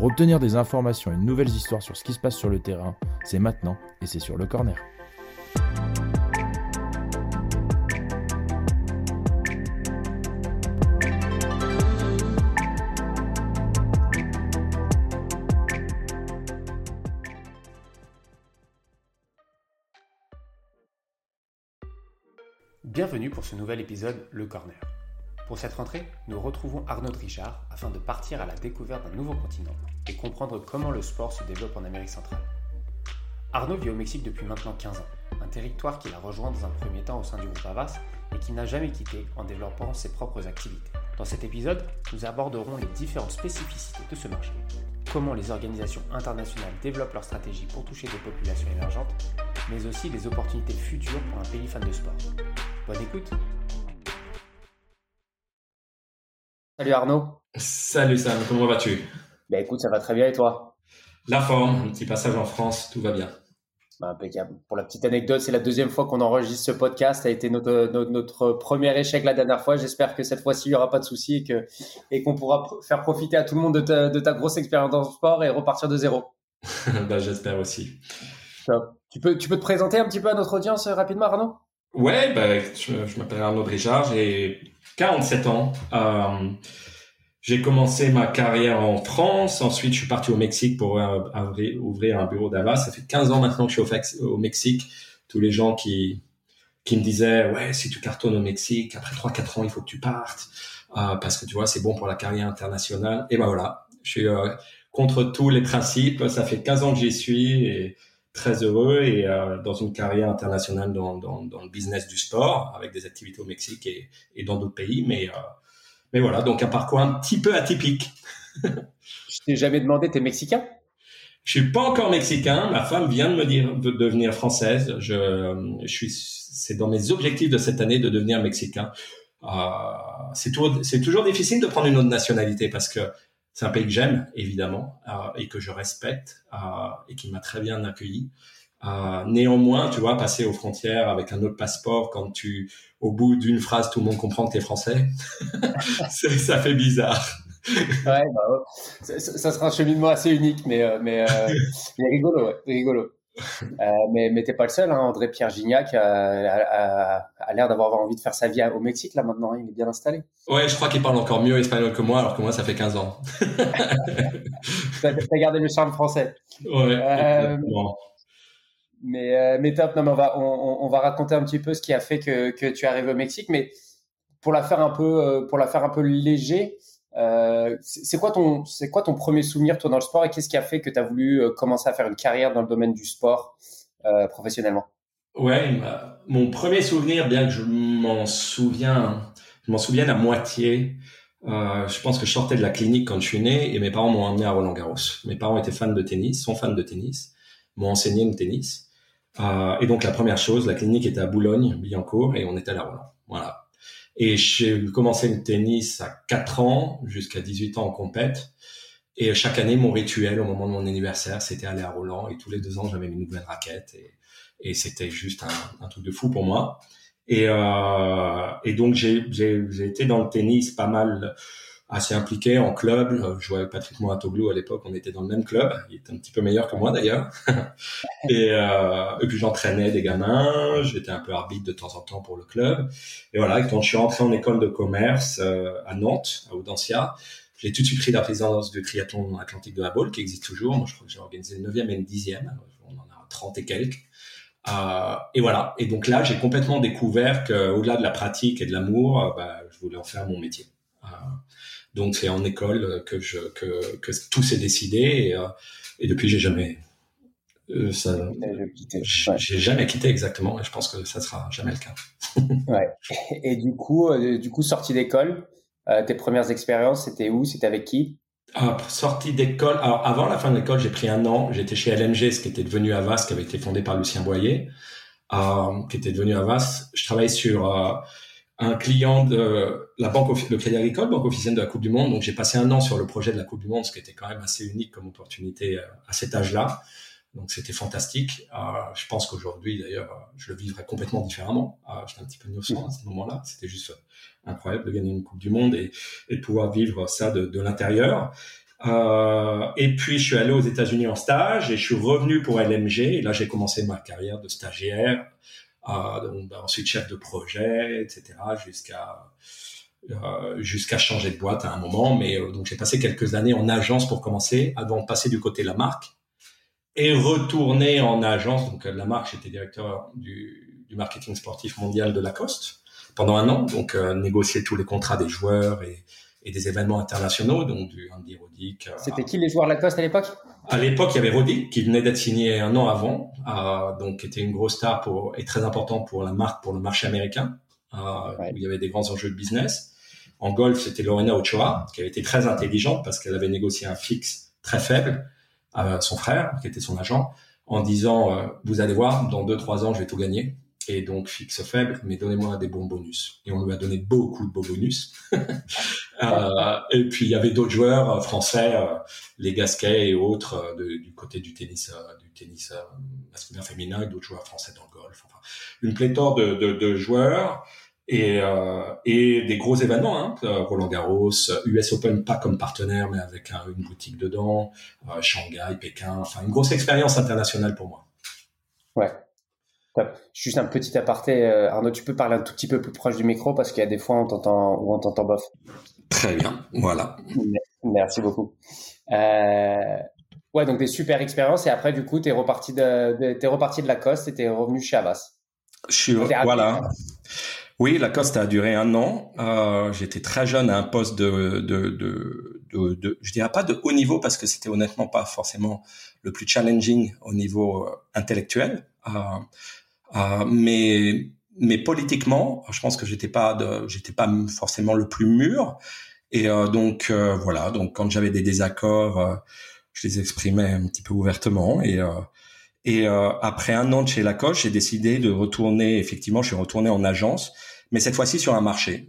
Pour obtenir des informations et de nouvelles histoires sur ce qui se passe sur le terrain, c'est maintenant et c'est sur le corner. Bienvenue pour ce nouvel épisode Le Corner. Pour cette rentrée, nous retrouvons Arnaud Richard afin de partir à la découverte d'un nouveau continent et comprendre comment le sport se développe en Amérique centrale. Arnaud vit au Mexique depuis maintenant 15 ans, un territoire qu'il a rejoint dans un premier temps au sein du groupe Avas et qu'il n'a jamais quitté en développant ses propres activités. Dans cet épisode, nous aborderons les différentes spécificités de ce marché, comment les organisations internationales développent leurs stratégies pour toucher des populations émergentes, mais aussi les opportunités futures pour un pays fan de sport. Bonne écoute Salut Arnaud. Salut Sam, comment vas-tu? Ben écoute, ça va très bien et toi? La forme, un petit passage en France, tout va bien. Ben, impeccable. Pour la petite anecdote, c'est la deuxième fois qu'on enregistre ce podcast. Ça a été notre, notre, premier échec la dernière fois. J'espère que cette fois-ci, il n'y aura pas de soucis et qu'on et qu'on pourra faire profiter à tout le monde de ta, de ta grosse expérience dans le sport et repartir de zéro. ben, J'espère aussi. Tu peux, tu peux te présenter un petit peu à notre audience euh, rapidement, Arnaud? Ouais, ben, je, je m'appelle Arnaud Richard, j'ai 47 ans. Euh, j'ai commencé ma carrière en France. Ensuite, je suis parti au Mexique pour ouvrir un bureau d'Ava. Ça fait 15 ans maintenant que je suis au, Mexique. Tous les gens qui, qui me disaient, ouais, si tu cartonnes au Mexique, après 3-4 ans, il faut que tu partes. Euh, parce que tu vois, c'est bon pour la carrière internationale. Et ben voilà, je suis euh, contre tous les principes. Ça fait 15 ans que j'y suis et très heureux et euh, dans une carrière internationale dans, dans, dans, le business du sport avec des activités au Mexique et, et dans d'autres pays. Mais, euh, mais voilà, donc un parcours un petit peu atypique. je t'ai jamais demandé, t'es mexicain? Je suis pas encore mexicain. Ma femme vient de me dire de devenir française. Je, je suis, c'est dans mes objectifs de cette année de devenir mexicain. Euh, c'est, c'est toujours difficile de prendre une autre nationalité parce que c'est un pays que j'aime, évidemment, euh, et que je respecte, euh, et qui m'a très bien accueilli. Euh, néanmoins, tu vois, passer aux frontières avec un autre passeport quand tu, au bout d'une phrase, tout le monde comprend que tu es français, ça fait bizarre. Ouais, bah, ça, ça, sera un cheminement assez unique, mais, mais, mais rigolo, ouais, rigolo. Euh, mais mais t'es pas le seul. Hein. André Pierre Gignac a, l'air d'avoir envie de faire sa vie au Mexique là maintenant. Hein. Il est bien installé. Ouais, je crois qu'il parle encore mieux espagnol que moi, alors que moi ça fait 15 ans. t'as gardé le charme français. Ouais. Euh, mais euh, mais top. Non, mais on va on, va raconter un petit peu ce qui a fait que que tu es arrivé au Mexique, mais pour la faire un peu pour la faire un peu léger. Euh, c'est quoi ton c'est quoi ton premier souvenir toi dans le sport et qu'est-ce qui a fait que tu as voulu euh, commencer à faire une carrière dans le domaine du sport euh, professionnellement? Ouais, mon premier souvenir, bien que je m'en souviens, je m'en souviens à moitié. Je pense que je sortais de la clinique quand je suis né et mes parents m'ont emmené à Roland Garros. Mes parents étaient fans de tennis, sont fans de tennis, m'ont enseigné le tennis. Et donc la première chose, la clinique était à Boulogne, Billancourt, et on était à Roland. Voilà. Et j'ai commencé le tennis à 4 ans jusqu'à 18 ans en compète. Et chaque année, mon rituel au moment de mon anniversaire, c'était aller à Roland. Et tous les deux ans, j'avais une nouvelle raquette. Et, c'était juste un, un, truc de fou pour moi. Et, euh, et donc, j'ai été dans le tennis pas mal assez impliqué en club. Je jouais avec Patrick Mouratoglou à l'époque, on était dans le même club. Il était un petit peu meilleur que moi d'ailleurs. et, euh, et puis j'entraînais des gamins, j'étais un peu arbitre de temps en temps pour le club. Et voilà, quand je suis rentré en école de commerce euh, à Nantes, à Audencia, j'ai tout de suite pris la présidence du triathlon atlantique de la Baule, qui existe toujours. Moi, je crois que j'ai organisé le 9e et le 10e. On en a 30 et quelques. Euh, et voilà. Et donc là, j'ai complètement découvert qu'au-delà de la pratique et de l'amour, euh, bah, je voulais en faire mon métier. Donc c'est en école que je que, que tout s'est décidé et, euh, et depuis j'ai jamais euh, ça j'ai jamais quitté exactement et je pense que ça sera jamais le cas. ouais. Et du coup euh, du coup sortie d'école, tes premières expériences c'était où? C'était avec qui? Ah, sortie d'école. Alors avant la fin de l'école, j'ai pris un an. J'étais chez LMG, ce qui était devenu Avas, qui avait été fondé par Lucien Boyer, euh, qui était devenu Avas. Je travaillais sur euh, un client de la banque, le Crédit Agricole, banque officielle de la Coupe du Monde. Donc j'ai passé un an sur le projet de la Coupe du Monde, ce qui était quand même assez unique comme opportunité euh, à cet âge-là. Donc c'était fantastique. Euh, je pense qu'aujourd'hui, d'ailleurs, je le vivrais complètement différemment. Euh, J'étais un petit peu innocent à ce moment-là. C'était juste incroyable de gagner une Coupe du Monde et, de pouvoir vivre ça de, l'intérieur. Et puis je suis allé aux États-Unis en stage et je suis revenu pour LMG. Là, j'ai commencé ma carrière de stagiaire, donc, ben, ensuite chef de projet, etc., jusqu'à euh, jusqu'à changer de boîte à un moment. Mais euh, donc j'ai passé quelques années en agence pour commencer, avant de passer du côté de la marque et retourner en agence. Donc la marque, j'étais directeur du, du marketing sportif mondial de Lacoste pendant un an, donc euh, négocier tous les contrats des joueurs et, et, des événements internationaux, donc du Andy Roddick. Euh, C'était qui les joueurs Lacoste à l'époque? À l'époque, il y avait Roddick qui venait d'être signé un an avant, euh, donc qui était une grosse star pour et très important pour la marque, pour le marché américain, euh, ouais. où il y avait des grands enjeux de business. En golf, c'était Lorena Ochoa, qui avait été très intelligente parce qu'elle avait négocié un fixe très faible à son frère, qui était son agent, en disant euh, vous allez voir, dans deux trois ans, je vais tout gagner et donc fixe faible, mais donnez-moi des bons bonus. Et on lui a donné beaucoup de beaux bonus. euh, et puis il y avait d'autres joueurs euh, français, euh, les Gasquet et autres euh, de, du côté du tennis, du tennis masculin féminin, et d'autres joueurs français dans le golf. Enfin, une pléthore de, de, de joueurs et, et des gros événements. Hein, Roland Garros, US Open pas comme partenaire, mais avec un, une boutique dedans, Shanghai, Pékin. Enfin une grosse expérience internationale pour moi. Ouais. Juste un petit aparté, euh, Arnaud, tu peux parler un tout petit peu plus proche du micro parce qu'il y a des fois on t'entend ou on t'entend bof. Très bien, voilà. Merci beaucoup. Euh, ouais, donc des super expériences et après du coup t'es reparti de, de t'es reparti de Lacoste et t'es revenu chez Avas. Je suis voilà. Oui, Lacoste a duré un an. Euh, J'étais très jeune à un poste de, de, de, de, de je dirais pas de haut niveau parce que c'était honnêtement pas forcément le plus challenging au niveau euh, intellectuel. Euh, euh, mais mais politiquement, je pense que j'étais pas j'étais pas forcément le plus mûr. Et euh, donc euh, voilà, donc quand j'avais des désaccords, euh, je les exprimais un petit peu ouvertement. Et et après un an de chez Lacoste, j'ai décidé de retourner. Effectivement, je suis retourné en agence, mais cette fois-ci sur un marché.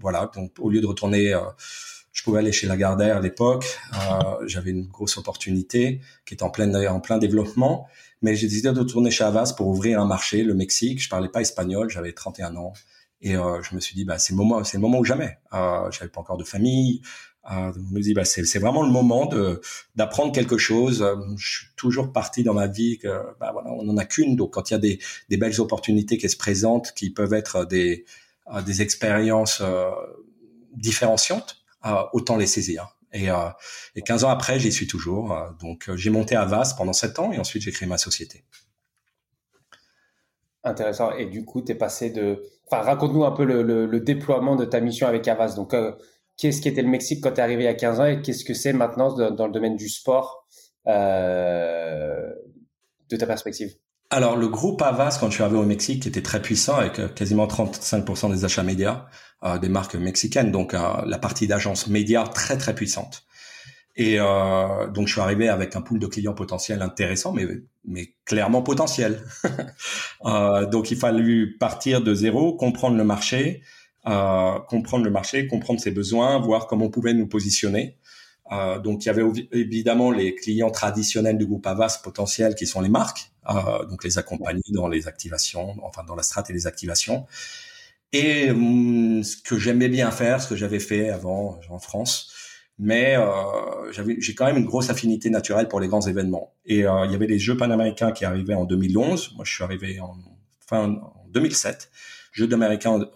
voilà, donc au lieu de retourner je pouvais aller chez Lagardère à l'époque. Euh, J'avais une grosse opportunité qui était en plein en plein développement, mais j'ai décidé de retourner chez Avas pour ouvrir un marché, le Mexique. Je parlais pas espagnol, j'avais 31 ans et euh, je me suis dit bah c'est le moment, c'est le moment ou jamais. Euh, J'avais pas encore de famille. Euh, je me dis bah c'est vraiment le moment d'apprendre quelque chose. Je suis toujours parti dans ma vie que bah voilà on en a qu'une donc quand il y a des des belles opportunités qui se présentent, qui peuvent être des euh, des expériences euh, différenciantes euh, autant les saisir. Et, euh, et 15 ans après, j'y suis toujours. Euh, donc, j'ai monté à VAS pendant 7 ans et ensuite j'ai créé ma société. Intéressant. Et du coup, tu es passé de... Enfin, raconte-nous un peu le, le, le, déploiement de ta mission avec Avas. Donc, euh, qu'est-ce qui était le Mexique quand tu es arrivé il y a 15 ans et qu'est-ce que c'est maintenant dans, dans, le domaine du sport euh, de ta perspective? Alors, le groupe Avas, quand je suis arrivé au Mexique, était très puissant avec quasiment 35% des achats médias euh, des marques mexicaines, donc la partie d'agence média très très puissante. Et euh, donc je suis arrivé avec un pool de clients potentiels intéressant, mais mais clairement potentiel. euh, donc il fallu partir de zéro, comprendre le marché, euh, comprendre le marché, comprendre ses besoins, voir comment on pouvait nous positionner. Euh, donc il y avait évidemment les clients traditionnels du groupe Avas potentiels qui sont les marques, euh, donc les accompagner dans les activations, enfin dans la strat et les activations. Et hum, ce que j'aimais bien faire, ce que j'avais fait avant en France, mais euh, j'avais, j'ai quand même une grosse affinité naturelle pour les grands événements. Et euh, il y avait les Jeux panaméricains qui arrivaient en 2011. Moi, je suis arrivé en fin en 2007. Jeux,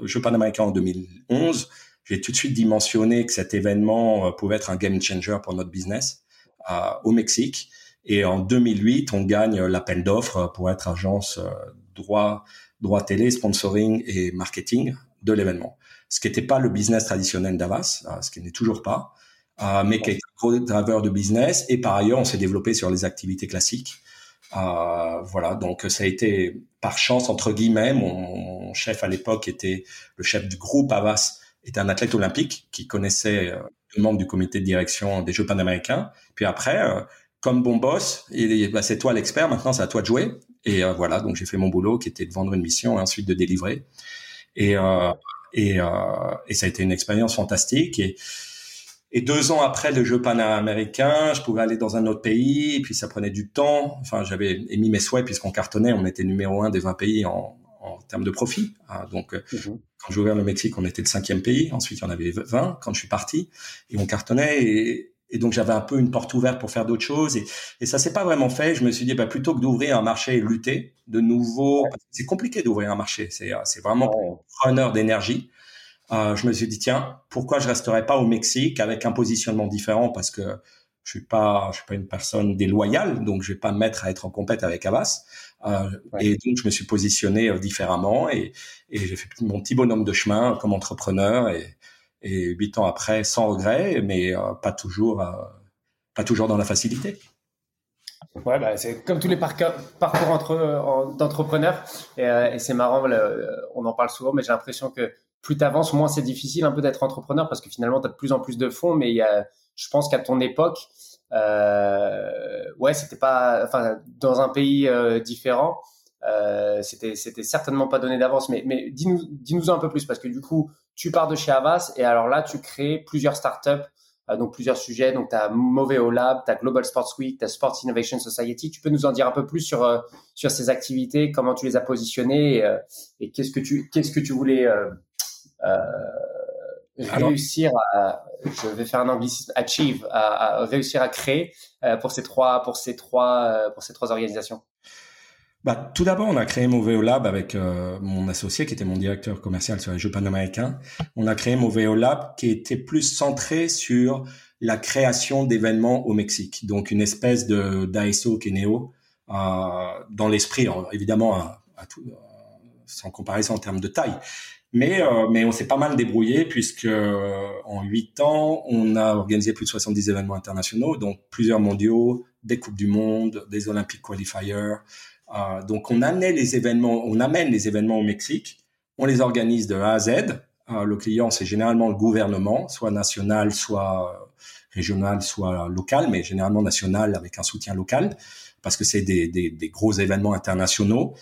Jeux panaméricains en 2011 j'ai tout de suite dimensionné que cet événement euh, pouvait être un game changer pour notre business euh, au Mexique. Et en 2008, on gagne l'appel d'offres pour être agence euh, droit, droit télé, sponsoring et marketing de l'événement. Ce qui n'était pas le business traditionnel d'Avas, ce qui n'est toujours pas, mais qui est un gros driver de business. Et par ailleurs, on s'est développé sur les activités classiques. Euh, voilà, donc ça a été par chance entre guillemets. Mon, chef à l'époque était le chef du groupe Avas était un athlète olympique qui connaissait euh, le membre du comité de direction des Jeux panaméricains. Puis après, euh, comme bon boss, bah, c'est toi l'expert, maintenant c'est à toi de jouer. Et euh, voilà, donc j'ai fait mon boulot qui était de vendre une mission et ensuite de délivrer. Et, euh, et, et ça a été une expérience fantastique. Et, et deux ans après le jeu panaméricain, je pouvais aller dans un autre pays, et puis ça prenait du temps. Enfin, j'avais émis mes souhaits puisqu'on cartonnait, on était numéro un des 20 pays en, en termes de profit. Hein. Donc, euh, mhm. quand j'ai ouvert le Mexique, on était le cinquième pays. Ensuite, il y en avait 20 quand je suis parti, et on cartonnait. Et, et donc, j'avais un peu une porte ouverte pour faire d'autres choses. Et, et ça s'est pas vraiment fait. Je me suis dit, bah, plutôt que d'ouvrir un marché et lutter de nouveau, c'est compliqué d'ouvrir un marché. C'est, c'est vraiment heure d'énergie euh, je me suis dit tiens, pourquoi je resterais pas au Mexique avec un positionnement différent? Parce que je suis pas, je suis pas une personne déloyale, donc je vais pas me mettre à être en compète avec Avas. Euh, ouais. Et donc je me suis positionné euh, différemment et, et j'ai fait mon petit bonhomme de chemin comme entrepreneur et, et huit ans après sans regret, mais euh, pas toujours, euh, pas toujours dans la facilité. Ouais, bah, c'est comme tous les parcours, entre d'entrepreneurs et, c'est marrant, on en parle souvent, mais j'ai l'impression que plus tu avances, moins c'est difficile un peu d'être entrepreneur parce que finalement, tu as de plus en plus de fonds. Mais y a, je pense qu'à ton époque, euh, ouais, c'était pas, enfin, dans un pays euh, différent, euh, c'était, c'était certainement pas donné d'avance. Mais, mais dis-nous, dis-nous un peu plus parce que du coup, tu pars de chez Avas et alors là, tu crées plusieurs startups. Euh, donc plusieurs sujets, donc tu as Moveo Lab, tu as Global Sports Week, tu as Sports Innovation Society. Tu peux nous en dire un peu plus sur euh, sur ces activités, comment tu les as positionnées et, euh, et qu'est-ce que tu qu'est-ce que tu voulais euh, réussir à, je vais faire un anglicisme, achieve, à, à réussir à créer euh, pour ces trois, pour ces trois, euh, pour ces trois organisations. Bah, tout d'abord, on a créé Moveo Lab avec euh, mon associé qui était mon directeur commercial sur les Jeux panaméricains. On a créé Moveo Lab qui était plus centré sur la création d'événements au Mexique. Donc, une espèce de d'ASO qui est néo euh, dans l'esprit, évidemment, à, à tout, sans comparaison en termes de taille. Mais, euh, mais on s'est pas mal débrouillé puisque euh, en huit ans, on a organisé plus de 70 événements internationaux, donc plusieurs mondiaux, des coupes du monde, des Olympic qualifiers. Euh, donc on amenait les événements, on amène les événements au Mexique, on les organise de A à Z. Euh, le client, c'est généralement le gouvernement, soit national, soit régional, soit local, mais généralement national avec un soutien local, parce que c'est des, des, des, gros événements internationaux.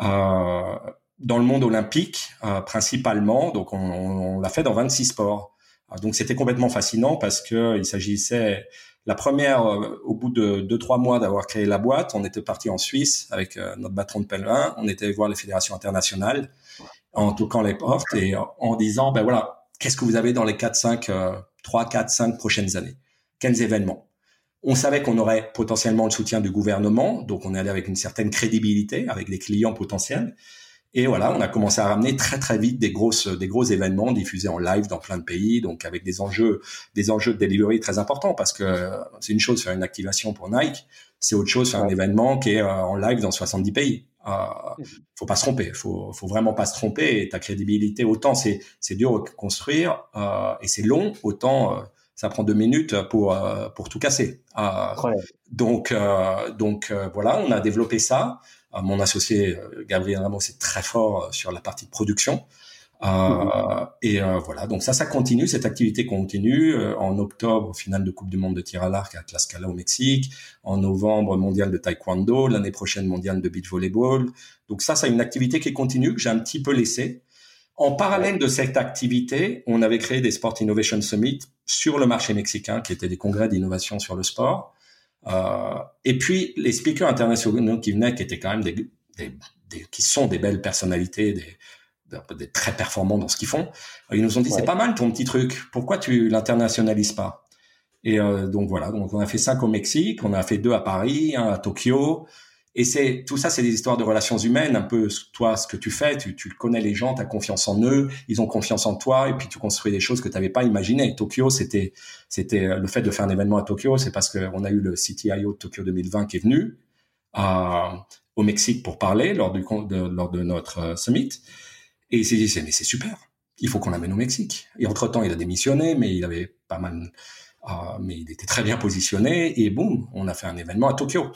Euh, dans le monde olympique euh, principalement. Donc on, on, l'a fait dans 26 sports. Euh, donc c'était complètement fascinant parce que il s'agissait la première euh, au bout de deux trois mois d'avoir créé la boîte, on était parti en Suisse avec euh, notre patron de pèlerin, on était voir les fédérations internationales en toquant les portes et en disant ben voilà, qu'est-ce que vous avez dans les 4 5 3 4 5 prochaines années? Quels événements? On savait qu'on aurait potentiellement le soutien du gouvernement, donc on est allé avec une certaine crédibilité, avec des clients potentiels. Et voilà, on a commencé à ramener très très vite des grosses des gros événements diffusés en live dans plein de pays, donc avec des enjeux des enjeux de delivery très importants parce que c'est une chose faire une activation pour Nike, c'est autre chose faire un événement qui est euh, en live dans 70 pays. Euh, faut pas se tromper, faut faut vraiment pas se tromper. Et ta crédibilité, autant c'est c'est dur à construire euh, et c'est long, autant euh, ça prend deux minutes pour pour tout casser. Donc donc voilà, on a développé ça mon associé euh, Gabriel Ramos est très fort euh, sur la partie de production. Euh, mmh. Et euh, voilà, donc ça, ça continue, cette activité continue. Euh, en octobre, finale de Coupe du Monde de tir à l'arc à Tlaxcala au Mexique. En novembre, mondial de taekwondo. L'année prochaine, mondial de beach volleyball. Donc ça, c'est une activité qui continue, que j'ai un petit peu laissée. En parallèle de cette activité, on avait créé des Sport Innovation Summit sur le marché mexicain, qui étaient des congrès d'innovation sur le sport. Euh, et puis les speakers internationaux qui venaient, qui étaient quand même des, des, des qui sont des belles personnalités, des, des, très performants dans ce qu'ils font. Euh, ils nous ont dit ouais. c'est pas mal ton petit truc. Pourquoi tu l'internationalises pas? Et euh, donc voilà. Donc on a fait cinq au Mexique, on a fait deux à Paris, un à Tokyo. Et c'est tout ça, c'est des histoires de relations humaines. Un peu toi, ce que tu fais, tu, connais les gens, tu as confiance en eux, ils ont confiance en toi, et puis tu construis des choses que tu n'avais pas imaginées. Tokyo, c'était c'était le fait de faire un événement à Tokyo, c'est parce qu'on a eu le CTIO de Tokyo 2020 qui est venu euh, au Mexique pour parler lors de, lors de notre euh, summit, et il s'est dit mais c'est super, il faut qu'on l'amène au Mexique. Et entre temps, il a démissionné, mais il avait pas mal, euh, mais il était très bien positionné, et boum, on a fait un événement à Tokyo.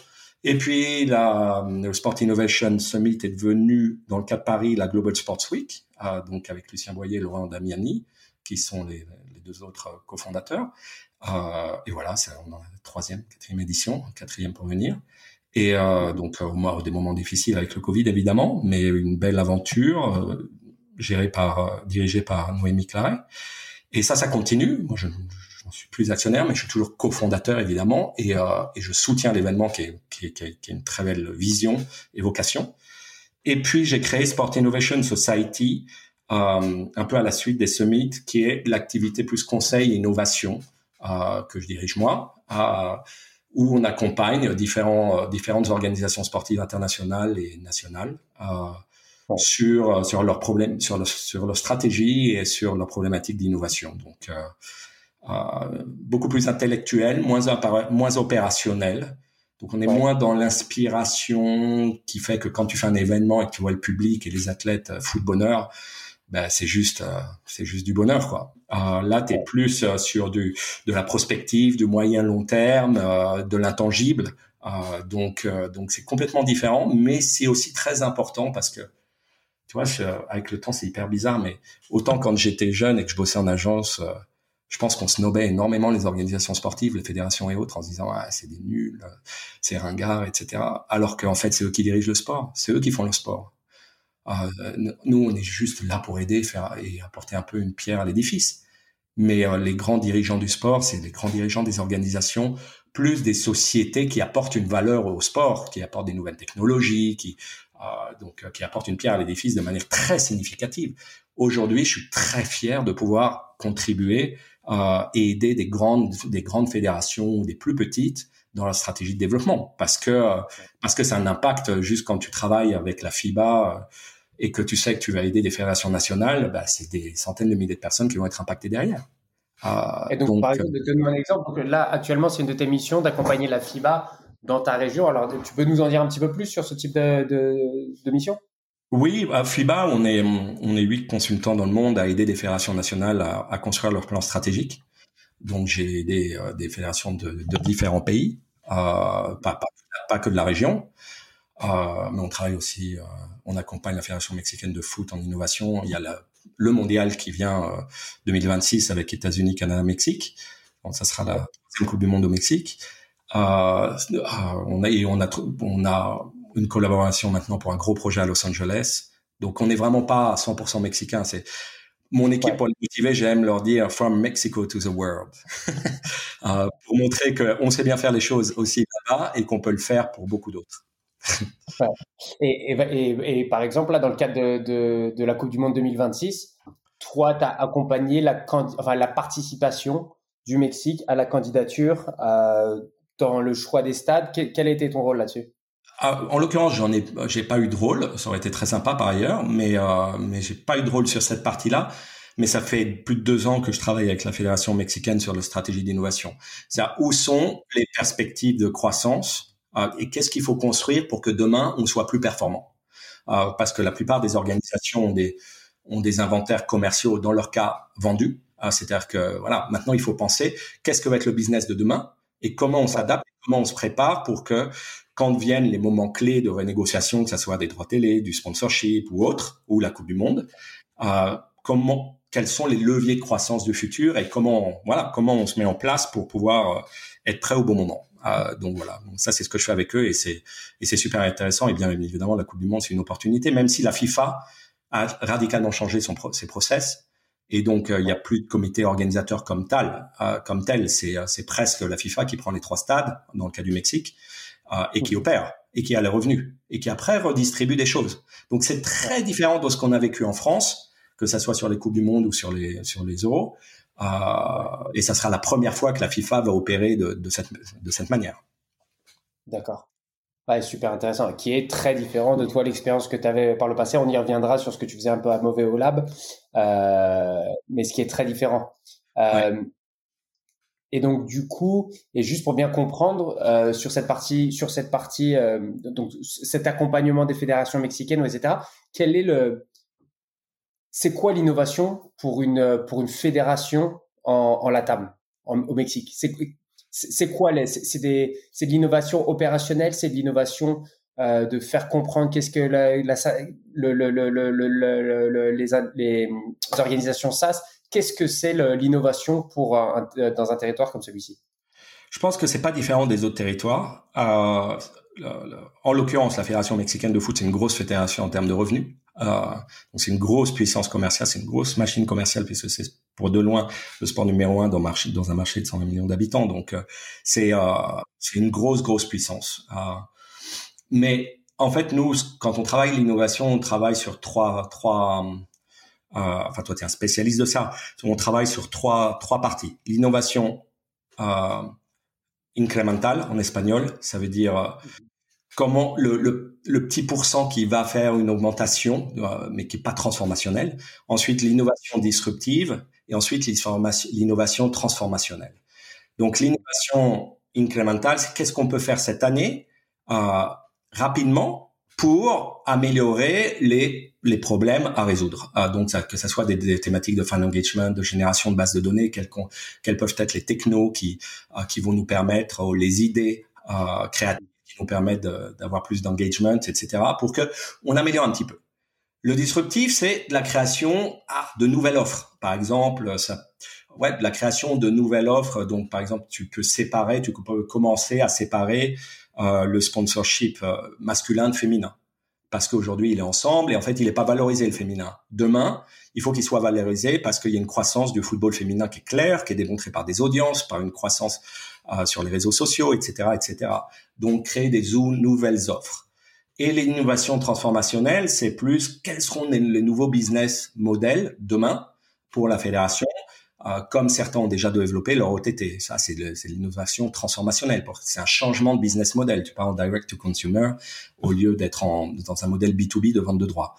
Et puis, la, le Sport Innovation Summit est devenu, dans le cas de Paris, la Global Sports Week, euh, donc avec Lucien Boyer et Laurent Damiani, qui sont les, deux autres cofondateurs. et voilà, c'est la troisième, quatrième édition, quatrième pour venir. Et donc, au moins des moments difficiles avec le Covid, évidemment, mais une belle aventure gérée par, dirigée par Noémie Claret. Et ça, ça continue. Moi, je, je suis plus actionnaire, mais je suis toujours cofondateur évidemment, et, euh, et je soutiens l'événement qui est, qui, est, qui, est, une très belle vision et vocation. Et puis j'ai créé Sport Innovation Society, euh, un peu à la suite des summits, qui est l'activité plus conseil et innovation euh, que je dirige moi, euh, où on accompagne différents, euh, différentes organisations sportives internationales et nationales. Euh, sur sur leurs problèmes sur sur leur stratégie et sur leurs problématiques d'innovation donc euh, beaucoup plus intellectuel, moins, moins opérationnel. Donc on est moins dans l'inspiration qui fait que quand tu fais un événement et que tu vois le public et les athlètes euh, foutent bonheur, ben c'est juste euh, c'est juste du bonheur quoi. Euh, là tu es plus sur du de la prospective, du moyen long terme, de l'intangible. donc donc c'est complètement différent, mais c'est aussi très important parce que tu vois avec le temps c'est hyper bizarre, mais autant quand j'étais jeune et que je bossais en agence je pense qu'on snobait énormément les organisations sportives, les fédérations et autres, en se disant ah, c'est des nuls, c'est ringard, etc. Alors qu'en fait c'est eux qui dirigent le sport, c'est eux qui font le sport. Euh, nous on est juste là pour aider, et apporter un peu une pierre à l'édifice. Mais euh, les grands dirigeants du sport, c'est les grands dirigeants des organisations, plus des sociétés qui apportent une valeur au sport, qui apportent des nouvelles technologies, euh, qui apportent une pierre à l'édifice de manière très significative. Aujourd'hui, je suis très fier de pouvoir contribuer euh, et aider des grandes des grandes fédérations ou des plus petites dans la stratégie de développement parce que parce que c'est un impact juste quand tu travailles avec la FIBA euh, et que tu sais que tu vas aider des fédérations nationales, bah, c'est des centaines de milliers de personnes qui vont être impactées derrière. Euh, et donc, par exemple, de te donner un exemple, donc là actuellement c'est une de tes missions d'accompagner la FIBA dans ta région. Alors tu peux nous en dire un petit peu plus sur ce type de, de, de mission? Oui, à FIBA, on est on est huit consultants dans le monde à aider des fédérations nationales à, à construire leur plan stratégique. Donc j'ai aidé euh, des fédérations de, de différents pays, euh, pas, pas, pas, que de la région, euh, mais on travaille aussi, euh, on accompagne la fédération mexicaine de foot en innovation. Il y a la, le mondial qui vient 2026 avec États-Unis, Canada, Mexique. Donc ça sera la deuxième Coupe du Monde au Mexique. on a et on a on a une collaboration maintenant pour un gros projet à Los Angeles. Donc, on n'est vraiment pas à 100% mexicain. C'est mon équipe pour les motiver. J'aime leur dire from Mexico to the world euh, pour montrer qu'on sait bien faire les choses aussi là-bas et qu'on peut le faire pour beaucoup d'autres. et, et, et, par exemple, là, dans le cadre de, de, de la Coupe du Monde 2026, toi, tu as accompagné la, enfin, la participation du Mexique à la candidature euh, dans le choix des stades. Quel, quel a été ton rôle là-dessus? En l'occurrence, j'en ai, j'ai pas eu de rôle. Ça aurait été très sympa par ailleurs, mais euh, mais j'ai pas eu de rôle sur cette partie-là. Mais ça fait plus de deux ans que je travaille avec la fédération mexicaine sur la stratégie d'innovation. C'est où sont les perspectives de croissance euh, et qu'est-ce qu'il faut construire pour que demain on soit plus performant? Euh, parce que la plupart des organisations ont des ont des inventaires commerciaux dans leur cas vendus. Euh, c'est-à-dire que voilà, maintenant il faut penser qu'est-ce que va être le business de demain et comment on s'adapte, comment on se prépare pour que quand viennent les moments clés de renégociation, que ce soit des droits télé, du sponsorship ou autre, ou la Coupe du Monde, euh, comment, quels sont les leviers de croissance du futur et comment, voilà, comment on se met en place pour pouvoir euh, être prêt au bon moment. Euh, donc voilà, ça c'est ce que je fais avec eux et c'est et c'est super intéressant. Et bien évidemment, la Coupe du Monde c'est une opportunité, même si la FIFA a radicalement changé son ses process. Et donc, euh, il n'y a plus de comité organisateur comme tel. Euh, comme tel, c'est c'est presque la FIFA qui prend les trois stades dans le cas du Mexique. Euh, et qui opère et qui a les revenus et qui après redistribue des choses. Donc c'est très différent de ce qu'on a vécu en France, que ça soit sur les coupes du monde ou sur les sur les euros. Euh, et ça sera la première fois que la FIFA va opérer de, de cette de cette manière. D'accord. Ouais, super intéressant, qui est très différent de toi l'expérience que tu avais par le passé. On y reviendra sur ce que tu faisais un peu à mauvais au lab, euh, mais ce qui est très différent. Euh, et donc du coup, et juste pour bien comprendre euh, sur cette partie, sur cette partie, euh, donc cet accompagnement des fédérations mexicaines, etc. Quel est le, c'est quoi l'innovation pour une pour une fédération en, en Latam, au Mexique? C'est c'est quoi les, c'est des c'est de l'innovation opérationnelle, c'est de l'innovation euh, de faire comprendre qu'est-ce que la, la le, le, le, les, les organisations SAS qu'est-ce que c'est l'innovation pour dans un territoire comme celui-ci? Je pense que c'est pas différent des autres territoires. Euh, en l'occurrence, la Fédération mexicaine de foot, c'est une grosse fédération en termes de revenus. Euh, donc c'est une grosse puissance commerciale, c'est une grosse machine commerciale puisque c'est pour de loin le sport numéro un dans, un marché de 120 millions d'habitants. Donc euh, c'est euh, une grosse grosse puissance. Euh, mais en fait, nous, quand on travaille l'innovation, on travaille sur trois trois. Euh, enfin, toi, tu un spécialiste de ça. On travaille sur trois trois parties. L'innovation incrémentale en espagnol, ça veut dire comment le, le, le, petit pourcent qui va faire une augmentation, euh, mais qui est pas transformationnelle. Ensuite, l'innovation disruptive et ensuite l'innovation transformationnelle. Donc, l'innovation incrémentale, c'est qu'est-ce qu'on peut faire cette année euh, rapidement pour améliorer les les problèmes à résoudre. Euh, donc, ça, que ce soit des, thématiques de fan engagement, de génération de bases de données, quelles, peuvent être les technos qui euh, qui vont nous permettre, les idées euh, créatives nous permettent d'avoir plus d'engagement, etc., pour que on améliore un petit peu. Le disruptif, c'est la création de nouvelles offres. Par exemple, ça, ouais, la création de nouvelles offres. Donc, par exemple, tu peux séparer, tu peux commencer à séparer euh, le sponsorship euh, masculin de féminin. Parce qu'aujourd'hui, il est ensemble et en fait, il n'est pas valorisé le féminin. Demain, il faut qu'il soit valorisé parce qu'il y a une croissance du football féminin qui est claire, qui est démontrée par des audiences, par une croissance euh, sur les réseaux sociaux, etc., etc. Donc créer des nouvelles offres. Et l'innovation transformationnelle, c'est plus quels seront les, nouveaux business models demain pour la fédération, comme certains ont déjà développé leur OTT. Ça, c'est l'innovation transformationnelle. C'est un changement de business model. Tu parles en direct to consumer au lieu d'être dans un modèle B2B de vente de droits,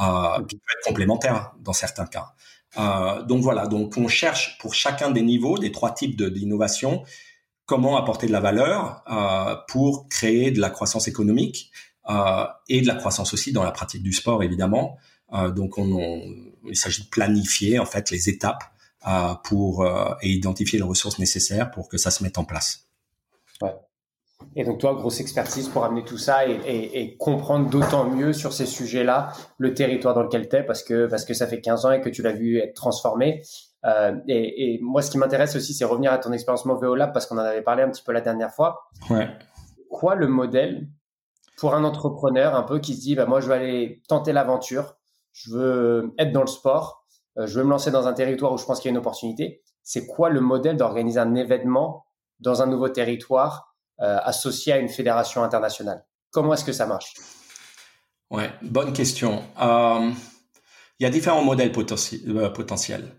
euh, qui peut être complémentaire dans certains cas. Euh, donc voilà, donc on cherche pour chacun des niveaux, des trois types d'innovation, comment apporter de la valeur euh, pour créer de la croissance économique euh, et de la croissance aussi dans la pratique du sport évidemment. Euh, donc on, on, il s'agit de planifier en fait les étapes euh, pour euh, et identifier les ressources nécessaires pour que ça se mette en place. Ouais. Et donc toi, grosse expertise pour amener tout ça et, et, et comprendre d'autant mieux sur ces sujets-là le territoire dans lequel tu es parce que parce que ça fait 15 ans et que tu l'as vu être transformé. Euh, et, et, moi, ce qui m'intéresse aussi, c'est revenir à ton expérience Moveo Lab parce qu'on en avait parlé un petit peu la dernière fois. Ouais. Quoi le modèle pour un entrepreneur un peu qui se dit, bah, moi, je vais aller tenter l'aventure, je veux être dans le sport, euh, je veux me lancer dans un territoire où je pense qu'il y a une opportunité. C'est quoi le modèle d'organiser un événement dans un nouveau territoire euh, associé à une fédération internationale? Comment est-ce que ça marche? Ouais, bonne question. Euh, il y a différents modèles potentiels.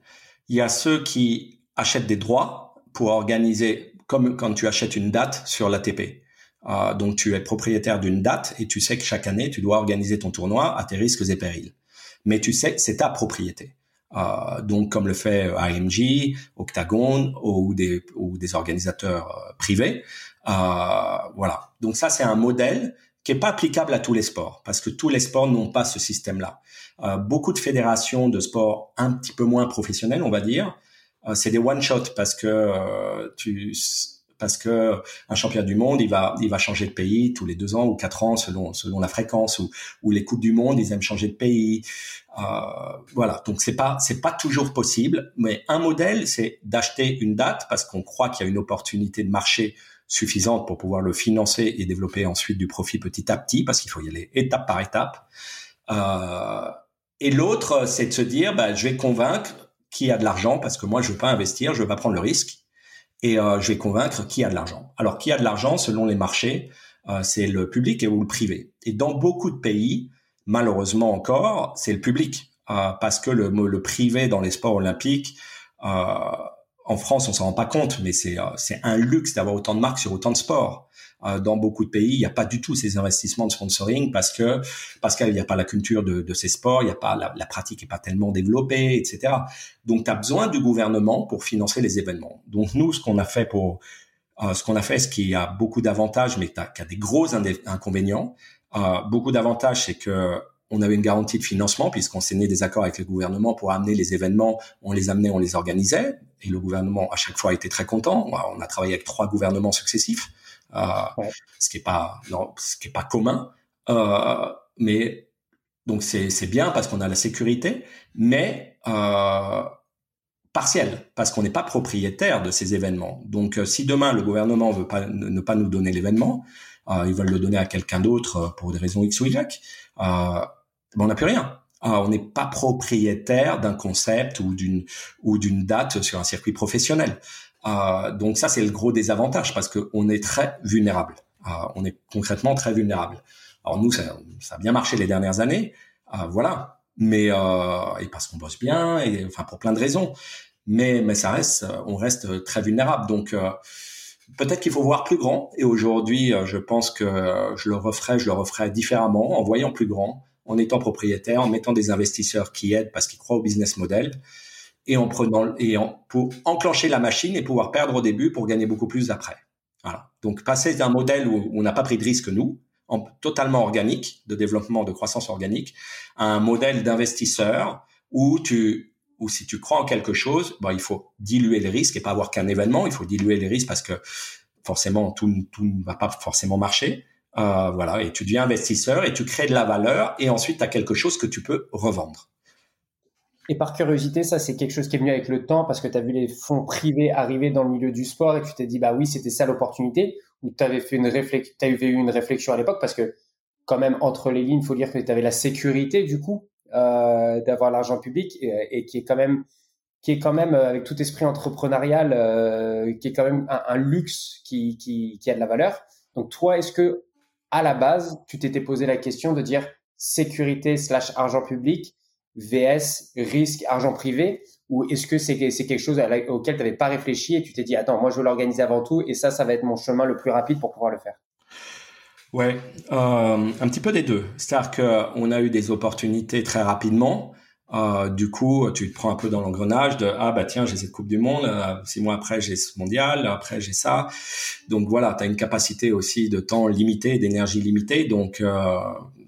Il y a ceux qui achètent des droits pour organiser, comme quand tu achètes une date sur l'ATP. Euh, donc tu es propriétaire d'une date et tu sais que chaque année tu dois organiser ton tournoi à tes risques et périls. Mais tu sais c'est ta propriété. Euh, donc comme le fait AMG, Octagon ou des, ou des organisateurs euh, privés. Euh, voilà. Donc ça c'est un modèle qui est pas applicable à tous les sports parce que tous les sports n'ont pas ce système-là. Euh, beaucoup de fédérations de sport un petit peu moins professionnelles, on va dire, euh, c'est des one shot parce que euh, tu parce que un champion du monde, il va il va changer de pays tous les deux ans ou quatre ans selon selon la fréquence ou ou les coupes du monde, ils aiment changer de pays. voilà, donc c'est pas c'est pas toujours possible, mais un modèle c'est d'acheter une date parce qu'on croit qu'il y a une opportunité de marché suffisante pour pouvoir le financer et développer ensuite du profit petit à petit, parce qu'il faut y aller étape par étape. Euh, et l'autre, c'est de se dire, bah, je vais convaincre qui a de l'argent, parce que moi, je veux pas investir, je veux pas prendre le risque, et euh, je vais convaincre qui a de l'argent. Alors, qui a de l'argent, selon les marchés, euh, c'est le public et ou le privé. Et dans beaucoup de pays, malheureusement encore, c'est le public, euh, parce que le, le privé dans les sports olympiques en France, on s'en rend pas compte, mais c'est euh, c'est un luxe d'avoir autant de marques sur autant de sports. Euh, dans beaucoup de pays, il n'y a pas du tout ces investissements de sponsoring parce que parce qu'il n'y a pas la culture de, de ces sports, il n'y a pas la, pratique est pas tellement développée, etc. Donc, tu as besoin du gouvernement pour financer les événements. Donc, nous, ce qu'on a fait pour euh, ce qu'on a fait, ce qui a beaucoup d'avantages, mais qui a des gros inconvénients. Euh, beaucoup d'avantages, c'est que on avait une garantie de financement puisqu'on signait des accords avec le gouvernement pour amener les événements. On les amenait, on les organisait. Et le gouvernement, à chaque fois, était très content. On a travaillé avec trois gouvernements successifs, euh, ce qui est pas, non, ce qui est pas commun. Euh, mais donc c'est bien parce qu'on a la sécurité. Mais euh, partielle parce qu'on n'est pas propriétaire de ces événements. Donc, si demain le gouvernement veut pas ne pas nous donner l'événement, ils veulent le donner à quelqu'un d'autre pour des raisons X ou Y, ben, on n'a plus rien. on n'est pas propriétaire d'un concept ou d'une ou d'une date sur un circuit professionnel. Euh, donc ça, c'est le gros désavantage parce qu'on est très vulnérable. Euh, on est concrètement très vulnérable. Alors nous, ça, ça a bien marché les dernières années, euh, voilà. Mais euh, et parce qu'on bosse bien, et enfin pour plein de raisons. Mais mais ça reste, on reste très vulnérable. Donc peut-être qu'il faut voir plus grand. Et aujourd'hui, je pense que je le referai, je le referai différemment, en voyant plus grand, en étant propriétaire, en mettant des investisseurs qui aident parce qu'ils croient au business model et en prenant et en, pour enclencher la machine et pouvoir perdre au début pour gagner beaucoup plus après. Voilà. Donc passer d'un modèle où on n'a pas pris de risque nous, en, totalement organique, de développement de croissance organique, à un modèle d'investisseur où tu où si tu crois en quelque chose, bah, il faut diluer les risques et pas avoir qu'un événement. Il faut diluer les risques parce que forcément tout, tout ne va pas forcément marcher. Euh, voilà, et tu deviens investisseur et tu crées de la valeur et ensuite tu as quelque chose que tu peux revendre. Et par curiosité, ça, c'est quelque chose qui est venu avec le temps parce que tu as vu les fonds privés arriver dans le milieu du sport et que tu t'es dit, bah oui, c'était ça l'opportunité ou tu avais fait une réflexion, eu une réflexion à l'époque parce que quand même, entre les lignes, il faut dire que tu avais la sécurité du coup euh, d'avoir l'argent public et, qui est quand même qui est quand même euh, avec tout esprit entrepreneurial euh, qui est quand même un, luxe qui, qui, qui a de la valeur. Donc toi, est-ce que à la base, tu t'étais posé la question de dire sécurité slash argent public VS, risque, argent privé Ou est-ce que c'est quelque chose auquel tu n'avais pas réfléchi et tu t'es dit, attends, moi je veux l'organiser avant tout et ça, ça va être mon chemin le plus rapide pour pouvoir le faire? Ouais, euh, un petit peu des deux. C'est-à-dire qu'on a eu des opportunités très rapidement. Euh, du coup, tu te prends un peu dans l'engrenage de ah bah tiens j'ai cette Coupe du Monde, euh, six mois après j'ai ce mondial, après j'ai ça. Donc voilà, tu as une capacité aussi de temps limité, d'énergie limitée. Donc euh,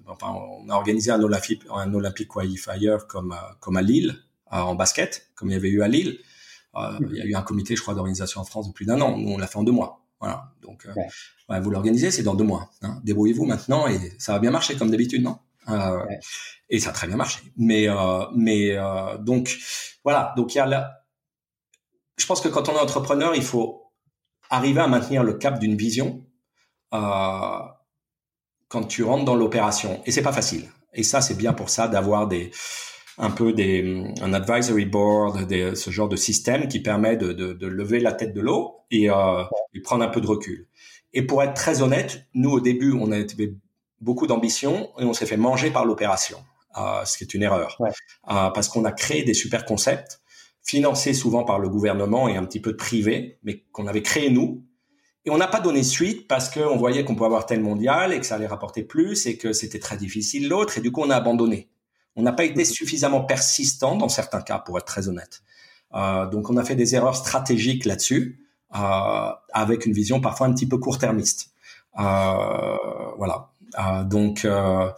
enfin, on a organisé un Olympic, un Olympic qualifier comme euh, comme à Lille en basket, comme il y avait eu à Lille. Euh, il y a eu un comité, je crois, d'organisation en France de plus d'un an. Nous, on l'a fait en deux mois. Voilà. Donc, vous l'organisez, c'est dans deux mois. Hein. Débrouillez-vous maintenant et ça va bien marcher comme d'habitude, non? Et ça a très bien marché. Mais, mais donc, voilà. Donc, il y a là. Je pense que quand on est entrepreneur, il faut arriver à maintenir le cap d'une vision. Euh, quand tu rentres dans l'opération. Et c'est pas facile. Et ça, c'est bien pour ça d'avoir des un peu des un advisory board, des, ce genre de système qui permet de, de, de lever la tête de l'eau et, euh, et, prendre un peu de recul. Et pour être très honnête, nous au début, on avait beaucoup d'ambition et on s'est fait manger par l'opération, euh, ce qui est une erreur, euh, parce qu'on a créé des super concepts financés souvent par le gouvernement et un petit peu de privé, mais qu'on avait créé nous et on n'a pas donné suite parce qu'on voyait qu'on pouvait avoir tel mondial et que ça allait rapporter plus et que c'était très difficile l'autre. Et du coup, on a abandonné. On n'a pas été mhm. suffisamment persistant dans certains cas, pour être très honnête. Euh, donc, on a fait des erreurs stratégiques là-dessus, euh, avec une vision parfois un petit peu court-termiste. Euh, voilà. Euh, donc, euh,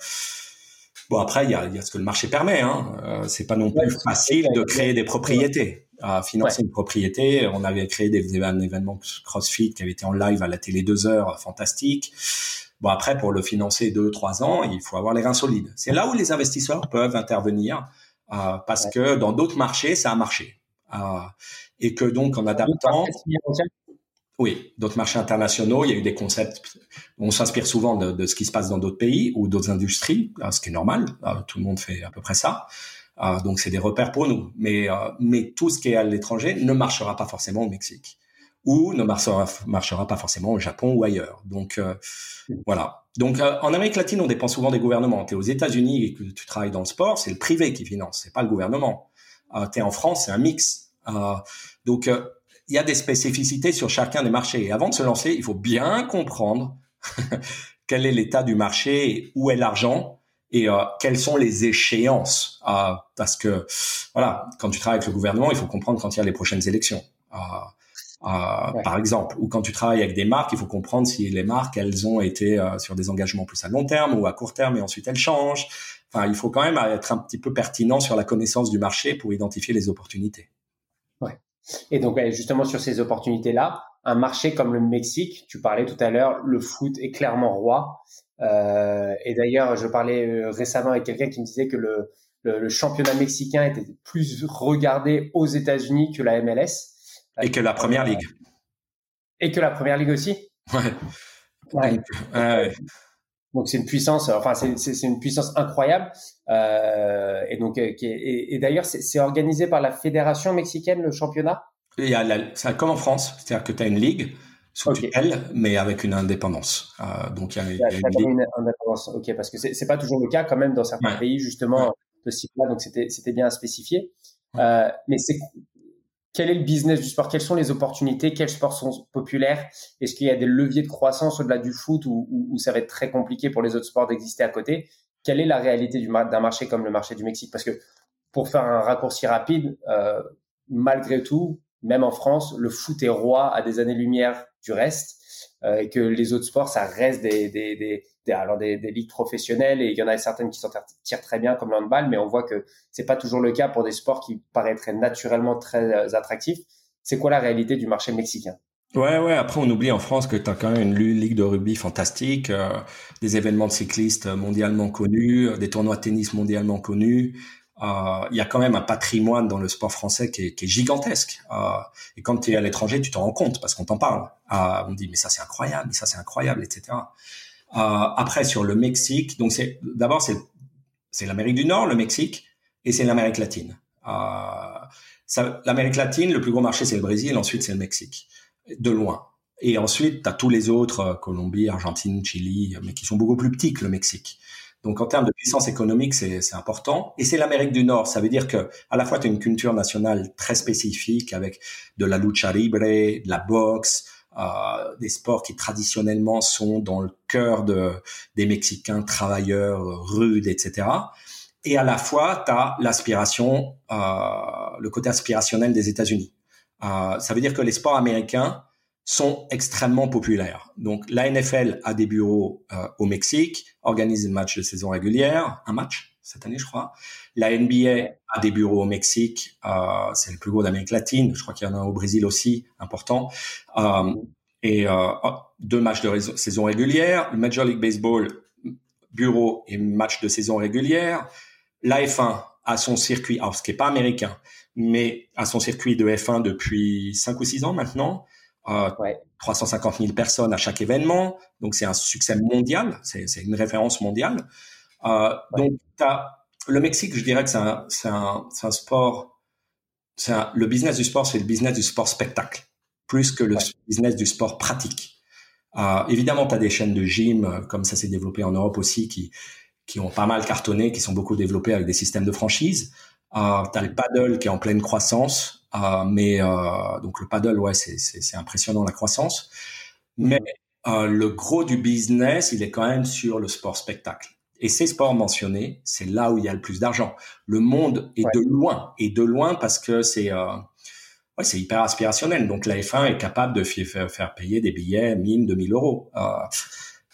bon après, il y a, y a, ce que le marché permet. Hein. Euh, c'est pas non plus facile de créer des propriétés à financer une propriété. On avait créé des, un événement CrossFit qui avait été en live à la télé deux heures, fantastique. Bon après pour le financer deux trois ans, il faut avoir les reins solides. C'est là où les investisseurs peuvent intervenir euh, parce que dans d'autres marchés ça a marché euh, et que donc en adaptant. Oui, d'autres marchés internationaux, il y a eu des concepts. On s'inspire souvent de, de, ce qui se passe dans d'autres pays ou d'autres industries, ce qui est normal. Euh, tout le monde fait à peu près ça. Euh, donc c'est des repères pour nous. Mais, euh, mais tout ce qui est à l'étranger ne marchera pas forcément au Mexique ou ne marchera, marchera pas forcément au Japon ou ailleurs. Donc euh, voilà. Donc en Amérique latine, on dépend souvent des gouvernements. Tu es aux États-Unis et que tu travailles dans le sport, c'est le privé qui finance, c'est pas le gouvernement. tu es en France, c'est un mix. donc il y a des spécificités sur chacun des marchés. Et avant de se lancer, il faut bien comprendre quel est l'état du marché, où est l'argent, et euh, quelles sont les échéances euh, parce que voilà quand tu travailles avec le gouvernement il faut comprendre quand il y a les prochaines élections euh, par exemple ou quand tu travailles avec des marques il faut comprendre si les marques elles ont été euh, sur des engagements plus à long terme ou à court terme et ensuite elles changent. Enfin il faut quand même être un petit peu pertinent sur la connaissance du marché pour identifier les opportunités. Ouais. Et donc justement sur ces opportunités là un marché comme le Mexique tu parlais tout à l'heure le foot est clairement roi. Euh, et d'ailleurs, je parlais récemment avec quelqu'un qui me disait que le, le, championnat mexicain était plus regardé aux États-Unis que la MLS. Et que la première ligue. Et que la première ligue aussi. Ouais. Donc, c'est une puissance, enfin c'est une puissance incroyable. Euh, et donc et, d'ailleurs c'est organisé par la fédération mexicaine le championnat? Il y a c'est comme en France, c'est-à-dire que tu as une ligue sous mais avec une indépendance. Euh, donc il y a, une, indépendance. Ok, parce que c'est pas toujours le cas quand même dans certains pays justement de ce type-là. Donc c'était c'était bien spécifié. Euh, mais c'est quel est le business du sport? Quelles sont les opportunités? Quels sports sont populaires? Est-ce qu'il y a des leviers de croissance au-delà du foot ou, ça va être très compliqué pour les autres sports d'exister à côté? Quelle est la réalité d'un marché comme le marché du Mexique? Parce que pour faire un raccourci rapide, euh, malgré tout, même en France, le foot est roi à des années-lumière du reste. Euh, et que les autres sports, ça reste des, des, des, alors des, ligues professionnelles et il y en a certaines qui s'en tirent très bien comme le handball, mais on voit que c'est pas toujours le cas pour des sports qui paraîtraient naturellement très euh, attractifs. C'est quoi la réalité du marché mexicain? Ouais, ouais. Après, on oublie en France que tu as quand même une ligue de rugby fantastique, euh, des événements de cyclistes mondialement connus, des tournois de tennis mondialement connus, euh, il y a quand même un patrimoine dans le sport français qui est, gigantesque. Euh, et quand tu es à l'étranger, tu t'en rends compte parce qu'on t'en parle. Euh, on dit mais ça c'est incroyable, mais ça c'est incroyable, etc. Euh, après sur le Mexique, donc c'est d'abord c'est c'est l'Amérique du Nord, le Mexique, et c'est l'Amérique latine. Euh, L'Amérique latine, le plus gros marché c'est le Brésil, ensuite c'est le Mexique, de loin. Et ensuite, tu as tous les autres, Colombie, Argentine, Chili, mais qui sont beaucoup plus petits que le Mexique. Donc en termes de puissance économique, c'est important. Et c'est l'Amérique du Nord. Ça veut dire que à la fois tu as une culture nationale très spécifique avec de la lucha libre, de la boxe, euh, des sports qui traditionnellement sont dans le cœur de, des Mexicains travailleurs, rudes, etc. Et à la fois, tu as l'aspiration, euh, le côté aspirationnel des États-Unis. Euh, ça veut dire que les sports américains sont extrêmement populaires. Donc la NFL a des bureaux euh, au Mexique, organise des matchs de saison régulière, un match cette année je crois. La NBA a des bureaux au Mexique, euh, c'est le plus gros d'Amérique latine, je crois qu'il y en a au Brésil aussi, important. Euh, et euh, oh, deux matchs de saison régulière, le Major League Baseball, bureau et match de saison régulière. La F1 a son circuit, alors ce qui n'est pas américain, mais a son circuit de F1 depuis cinq ou six ans maintenant. 350 000 personnes à chaque événement, donc c'est un succès mondial, c'est une référence mondiale. Euh, Donc, as, le Mexique, je dirais que c'est un, un, un, sport, un, le business du sport, c'est le business du sport spectacle, plus que le business du sport pratique. Euh, évidemment, tu as des chaînes de gym, euh, comme ça s'est développé en Europe aussi, qui, qui ont pas mal cartonné, qui sont beaucoup développés avec des systèmes de franchise. Euh, tu as le paddle qui est en pleine croissance, euh, mais euh, donc le paddle, ouais, c'est impressionnant la croissance. Mais euh, le gros du business, il est quand même sur le sport spectacle. Et ces sports mentionnés, c'est là où il y a le plus d'argent. Le monde est de loin, et de loin parce que c'est euh, ouais, c'est hyper aspirationnel. Donc la F1 est capable de faire, faire payer des billets 1000, 2000 euros. Euh,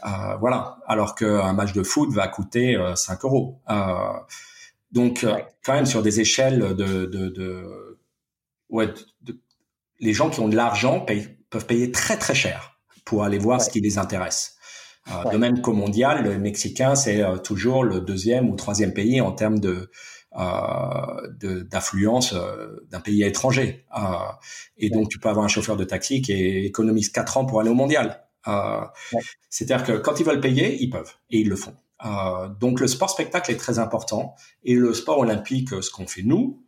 euh, voilà. Alors qu'un match de foot va coûter 5 euros. donc quand même sur des échelles de, de, de ouais, les gens qui ont de l'argent peuvent payer très très cher pour aller voir ce qui les intéresse. Euh, De même qu'au mondial, le Mexicain, c'est euh, toujours le deuxième ou troisième pays en termes de euh, d'affluence euh, d'un pays étranger. Euh, et donc, tu peux avoir un chauffeur de taxi qui économise quatre ans pour aller au mondial. C'est-à-dire que quand ils veulent payer, ils peuvent et ils le font. donc, le sport spectacle est très important et le sport olympique, ce qu'on fait nous,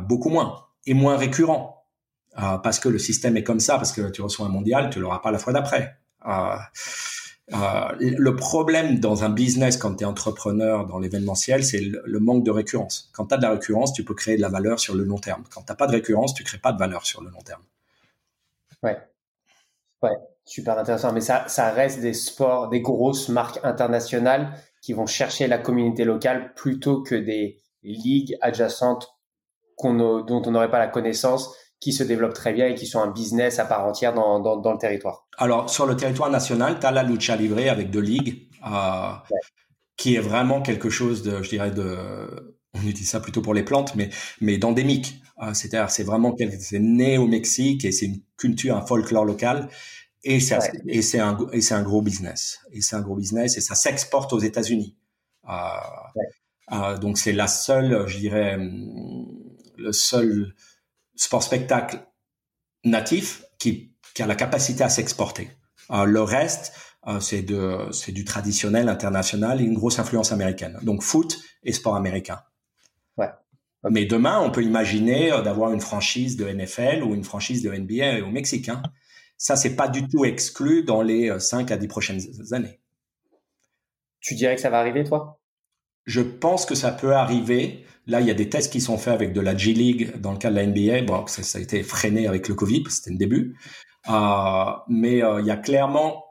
beaucoup moins et moins récurrent. Parce que le système est comme ça, parce que tu reçois un mondial, tu l'auras pas la fois d'après. Euh, le problème dans un business quand tu es entrepreneur dans l'événementiel, c'est le, manque de récurrence. Quand tu as de la récurrence, tu peux créer de la valeur sur le long terme. Quand tu pas de récurrence, tu crées pas de valeur sur le long terme. Ouais. Ouais, super intéressant. Mais ça, ça reste des sports, des grosses marques internationales qui vont chercher la communauté locale plutôt que des ligues adjacentes dont on n'aurait pas la connaissance, qui se développent très bien et qui sont un business à part entière dans, dans, le territoire. Alors, sur le territoire national, tu as la lucha libre avec deux ligues, euh, qui est vraiment quelque chose de, je dirais, de, on utilise ça plutôt pour les plantes, mais, mais d'endémique. Euh, c'est-à-dire, c'est vraiment, c'est né au Mexique et c'est une culture, un folklore local. Et c'est et c'est un et c'est un gros business et c'est un gros business et ça s'exporte aux États-Unis. Euh, donc c'est la seule, je dirais, le seul sport spectacle natif qui, qui a la capacité à s'exporter. le reste, c'est de c'est du traditionnel international et une grosse influence américaine. Donc foot et sport américain. Ouais. Mais demain, on peut imaginer d'avoir une franchise de NFL ou une franchise de NBA au Mexique. Hein. Ça, c'est pas du tout exclu dans les 5 à 10 prochaines années. Tu dirais que ça va arriver, toi? Je pense que ça peut arriver. Là, il y a des tests qui sont faits avec de la G League dans le cas de la NBA. Bon, ça, a été freiné avec le Covid, c'était le début. Euh, mais euh, il y a clairement,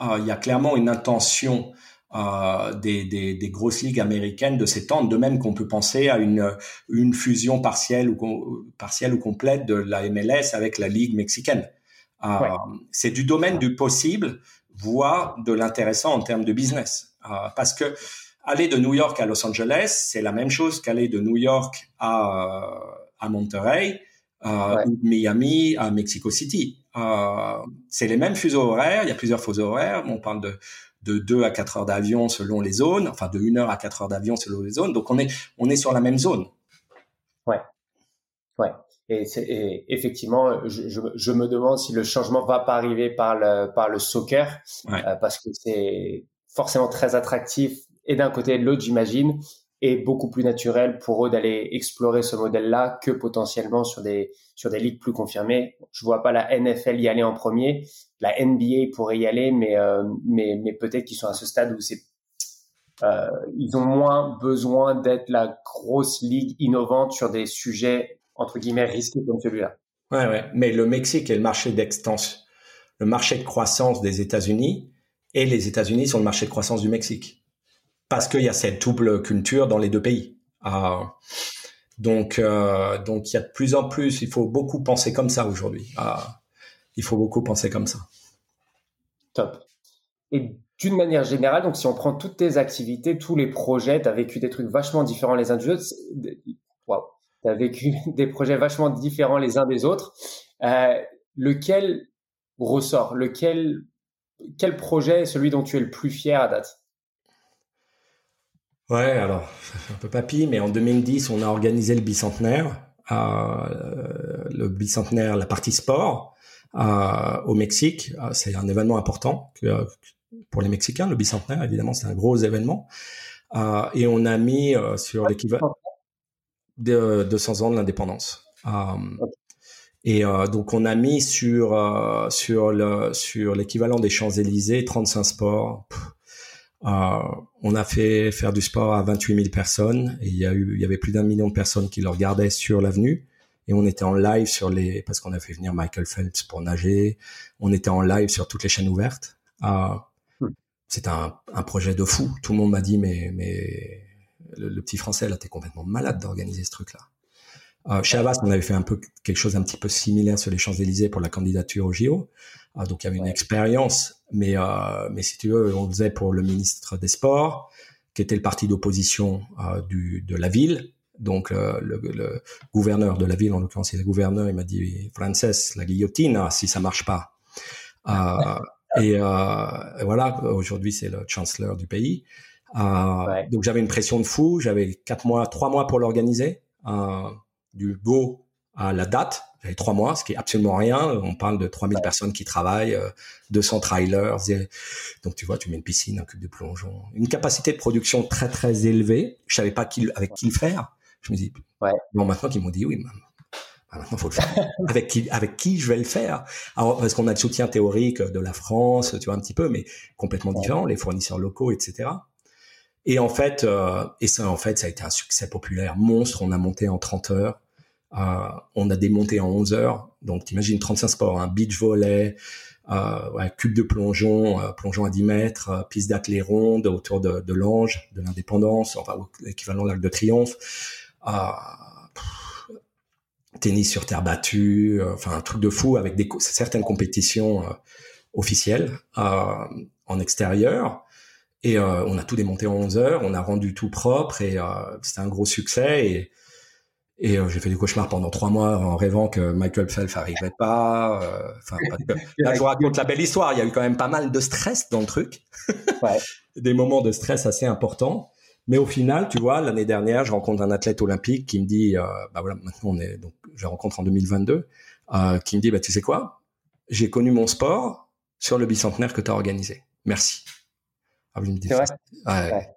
euh, il y a clairement une intention euh, des, des, des, grosses ligues américaines de s'étendre, de même qu'on peut penser à une, une fusion partielle ou, partielle ou complète de la MLS avec la ligue mexicaine. Euh, c'est du domaine du possible, voire de l'intéressant en termes de business. Euh, parce que aller de New York à Los Angeles, c'est la même chose qu'aller de New York à, à Monterrey ou de Miami à Mexico City. c'est les mêmes fuseaux horaires, il y a plusieurs fuseaux horaires, on parle de, de 2 à 4 heures d'avion selon les zones, enfin de 1 heure à 4 heures d'avion selon les zones, donc on est, on est sur la même zone. Ouais, ouais. Et, effectivement, je, me demande si le changement va pas arriver par le, par le soccer, euh, parce que c'est forcément très attractif et d'un côté et de l'autre, j'imagine, et beaucoup plus naturel pour eux d'aller explorer ce modèle-là que potentiellement sur des sur des ligues plus confirmées. Je vois pas la NFL y aller en premier, la NBA pourrait y aller, mais euh, mais mais peut-être qu'ils sont à ce stade où c'est euh, ils ont moins besoin d'être la grosse ligue innovante sur des sujets entre guillemets risqués comme celui-là. Ouais, ouais. Mais le Mexique est le marché d'extension, le marché de croissance des États-Unis, et les États-Unis sont le marché de croissance du Mexique. Parce qu'il y a cette double culture dans les deux pays. Ah. donc, euh, donc il y a de plus en plus, il faut beaucoup penser comme ça aujourd'hui. Ah. il faut beaucoup penser comme ça. Top. Et d'une manière générale, donc si on prend toutes tes activités, tous les projets, tu as vécu des trucs vachement différents les uns des autres. Wow tu as vécu des projets vachement différents les uns des autres. Euh, lequel ressort? Lequel quel projet est celui dont tu es le plus fier à date? Ouais, alors un peu papy, mais en 2010, on a organisé le bicentenaire, euh, le bicentenaire, la partie sport euh, au Mexique. Euh, c'est un événement important pour les Mexicains, le bicentenaire. Évidemment, c'est un gros événement. Et on a mis sur l'équivalent de 200 ans de l'indépendance. Et donc on a mis sur sur sur l'équivalent des Champs Élysées 35 sports. On a fait faire du sport à 28 000 personnes et il y a eu il y avait plus d'un million de personnes qui le regardaient sur l'avenue et on était en live sur les parce qu'on a fait venir Michael Phelps pour nager. On était en live sur toutes les chaînes ouvertes. Euh, c'est un, un projet de fou. Tout le monde m'a dit mais mais le, petit français, là, t'es complètement malade d'organiser ce truc-là. Euh, chez Avast, on avait fait un peu quelque chose un petit peu similaire sur les Champs-Élysées pour la candidature au JO. Euh, donc il y avait une expérience, mais euh, mais si tu veux, on faisait pour le ministre des Sports, qui était le parti d'opposition euh, du de la ville. Donc le, le, gouverneur de la ville, en l'occurrence, c'est le gouverneur, il m'a dit Frances, la guillotine, ah, si ça marche pas. Euh, et, et, voilà, aujourd'hui c'est le chancellor du pays. Euh, donc j'avais une pression de fou. J'avais quatre mois, trois mois pour l'organiser, euh, du go à la date. J'avais trois mois, ce qui est absolument rien. On parle de 3000 personnes qui travaillent, 200 euh, trailers. Donc tu vois, tu mets une piscine, un cube de plongeon, une capacité de production très très élevée. Je savais pas qui, avec qui le faire. Je me dis, ouais. bon maintenant qu'ils m'ont dit oui, bah, maintenant faut le faire. avec qui, avec qui je vais le faire? Alors parce qu'on a le soutien théorique de la France, tu vois un petit peu, mais complètement différent, les fournisseurs locaux, etc. Et en fait, euh, et ça, en fait, ça a été un succès populaire monstre. On a monté en 30 heures. Euh, on a démonté en 11 heures. Donc, t'imagines 35 sports, un hein, beach volley, euh, ouais, cube de plongeon, euh, plongeon à 10 mètres, euh, piste d'athlée ronde autour de, l'Ange, de l'Indépendance, enfin, l'équivalent de l'Arc de Triomphe. tennis sur terre battue, enfin, un truc de fou avec des, certaines compétitions officielles en extérieur. Et on a tout démonté en 11 heures, on a rendu tout propre et c'était un gros succès. Et euh, j'ai fait du cauchemar pendant trois mois en rêvant que Michael Phelps arriverait pas. Enfin, là, je vous raconte la belle histoire. Il y a eu quand même pas mal de stress dans le truc, ouais. des moments de stress assez importants. Mais au final, tu vois, l'année dernière, je rencontre un athlète olympique qui me dit, euh, bah voilà, maintenant on est, donc je rencontre en 2022, euh, qui me dit, bah tu sais quoi, j'ai connu mon sport sur le bicentenaire que tu as organisé. Merci. Ah, je me dis, ça, ouais.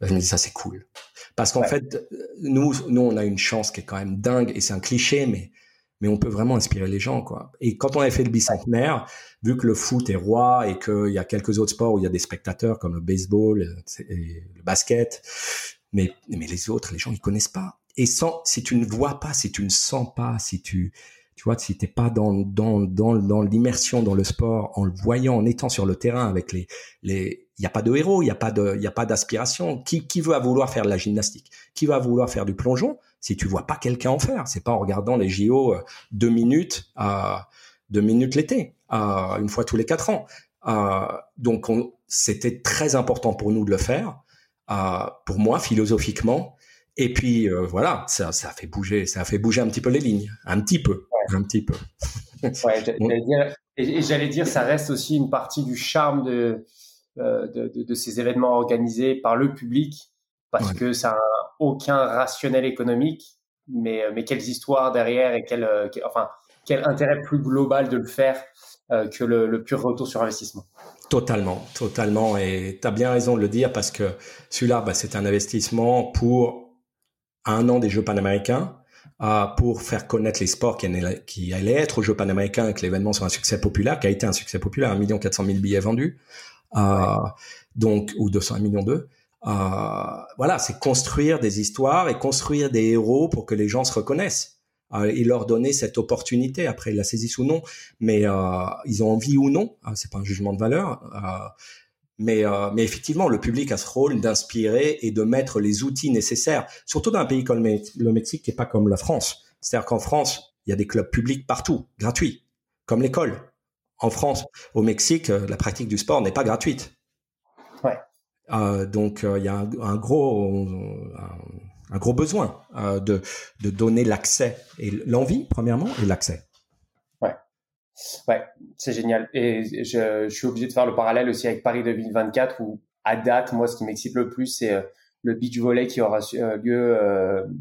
Je me dis ça c'est cool. Parce qu'en fait, nous, nous, on a une chance qui est quand même dingue, et c'est un cliché, mais mais on peut vraiment inspirer les gens, quoi. Et quand on avait fait le bicentenaire, vu que le foot est roi et qu'il y a quelques autres sports où il y a des spectateurs comme le baseball, et le basket, mais mais les autres, les gens ils connaissent pas. Et sans, si tu ne vois pas, si tu ne sens pas, si tu tu vois, si t'es pas dans dans dans dans l'immersion dans le sport, en le voyant, en étant sur le terrain avec les les il n'y a pas de héros, il n'y a pas de, il y a pas d'aspiration. Qui, qui va vouloir faire de la gymnastique? Qui va vouloir faire du plongeon? Si tu vois pas quelqu'un en faire C'est pas en regardant les JO euh, deux minutes à deux minutes l'été, à une fois tous les quatre ans. Euh, donc c'était très important pour nous de le faire. Euh, pour moi, philosophiquement. Et puis euh, voilà, ça, ça a fait bouger, ça a fait bouger un petit peu les lignes, un petit peu, un petit peu. ouais, j'allais dire, et j'allais dire, ça reste aussi une partie du charme de euh, de, de, de, ces événements organisés par le public parce que ça n'a aucun rationnel économique, mais, euh, mais quelles histoires derrière et quel, euh, enfin, quel intérêt plus global de le faire que le, le, pur retour sur investissement. Totalement, totalement. Et tu as bien raison de le dire parce que celui-là, bah, c'est un investissement pour un an des Jeux panaméricains, euh, pour faire connaître les sports qui, qui allaient être aux Jeux panaméricains et que l'événement soit un succès populaire, qui a été un succès populaire, 1 400 000 billets vendus. Euh, donc ou 200 millions d'eux. Euh, voilà, c'est construire des histoires et construire des héros pour que les gens se reconnaissent euh, et leur donner cette opportunité. Après, ils la saisissent ou non, mais euh, ils ont envie ou non. Euh, c'est pas un jugement de valeur. Euh, mais, mais effectivement, le public a ce rôle d'inspirer et de mettre les outils nécessaires, surtout dans un pays comme le Mexique qui est pas comme la France. C'est-à-dire qu'en France, il y a des clubs publics partout, gratuits, comme l'école en France. Au Mexique, euh, la pratique du sport n'est pas gratuite. Ouais. Euh, donc euh, il y a un, gros un, gros besoin de de donner l'accès et l'envie premièrement et l'accès. Ouais. Ouais, c'est génial. Et je, je, suis obligé de faire le parallèle aussi avec Paris 2024 où à date, moi, ce qui m'excite le plus, c'est le beach volley qui aura lieu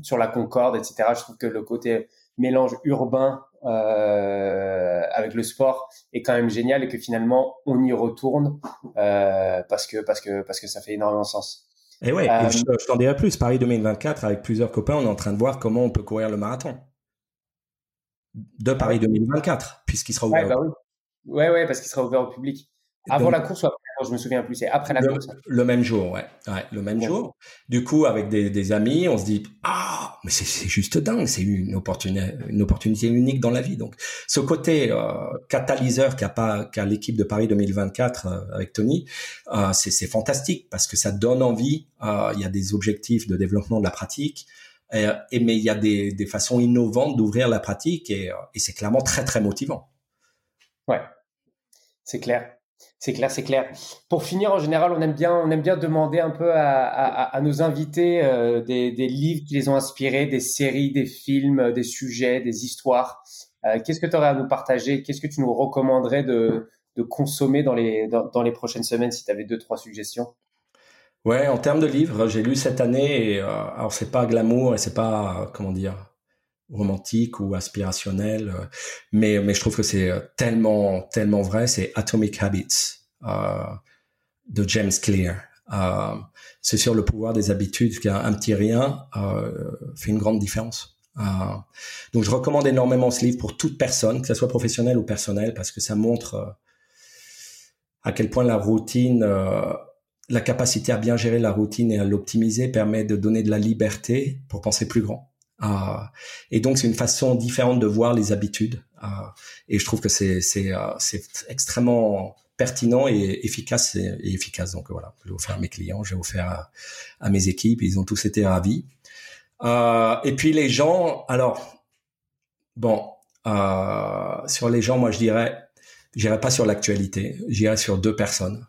sur la Concorde, etc. Je trouve que le côté mélange urbain euh, avec le sport est quand même génial et que finalement on y retourne euh, parce que parce que parce que ça fait énormément sens. Et ouais, euh, je, t'en dirai plus. Paris 2024, avec plusieurs copains, on est en train de voir comment on peut courir le marathon de Paris 2024, puisqu'il sera ouvert. Ouais, bah oui. ouais, ouais, parce qu'il sera ouvert au public. Avant la course ou après Je me souviens plus. C'est après la course. Le même jour, ouais. ouais le même jour. Du coup, avec des, des, amis, on se dit ah, mais c'est juste dingue. C'est une opportunité, une opportunité unique dans la vie. Donc, ce côté euh, catalyseur qu'a l'équipe de Paris 2024 euh, avec Tony, euh, c'est fantastique parce que ça donne envie. Il y a des objectifs de développement de la pratique. Et, et mais il y a des, des façons innovantes d'ouvrir la pratique et, et c'est clairement très très motivant. Ouais, c'est clair. C'est clair, c'est clair. Pour finir, en général, on aime bien, on aime bien demander un peu à, nos invités euh, des, livres qui les ont inspirés, des séries, des films, des sujets, des histoires. Euh, Qu'est-ce que tu aurais à nous partager? Qu'est-ce que tu nous recommanderais de, consommer dans les, dans les prochaines semaines si tu avais deux, trois suggestions? Ouais, en termes de livres, j'ai lu cette année. Et, euh, alors c'est pas glamour et c'est pas comment dire romantique ou aspirationnel, euh, mais mais je trouve que c'est euh, tellement tellement vrai. C'est Atomic Habits euh, de James Clear. Euh, c'est sur le pouvoir des habitudes qu'un petit rien euh, fait une grande différence. Euh, donc je recommande énormément ce livre pour toute personne, que ce soit professionnelle ou personnelle, parce que ça montre à quel point la routine, la capacité à bien gérer la routine et à l'optimiser permet de donner de la liberté pour penser plus grand. Euh, et donc c'est une façon différente de voir les habitudes. Euh, et je trouve que c'est euh, c'est extrêmement pertinent et efficace et, efficace. Donc voilà, je l'ai offert à mes clients, j'ai offert à, à, mes équipes, ils ont tous été ravis. Et puis les gens, alors bon, sur les gens, moi je dirais, j'irai pas sur l'actualité, j'irai sur deux personnes.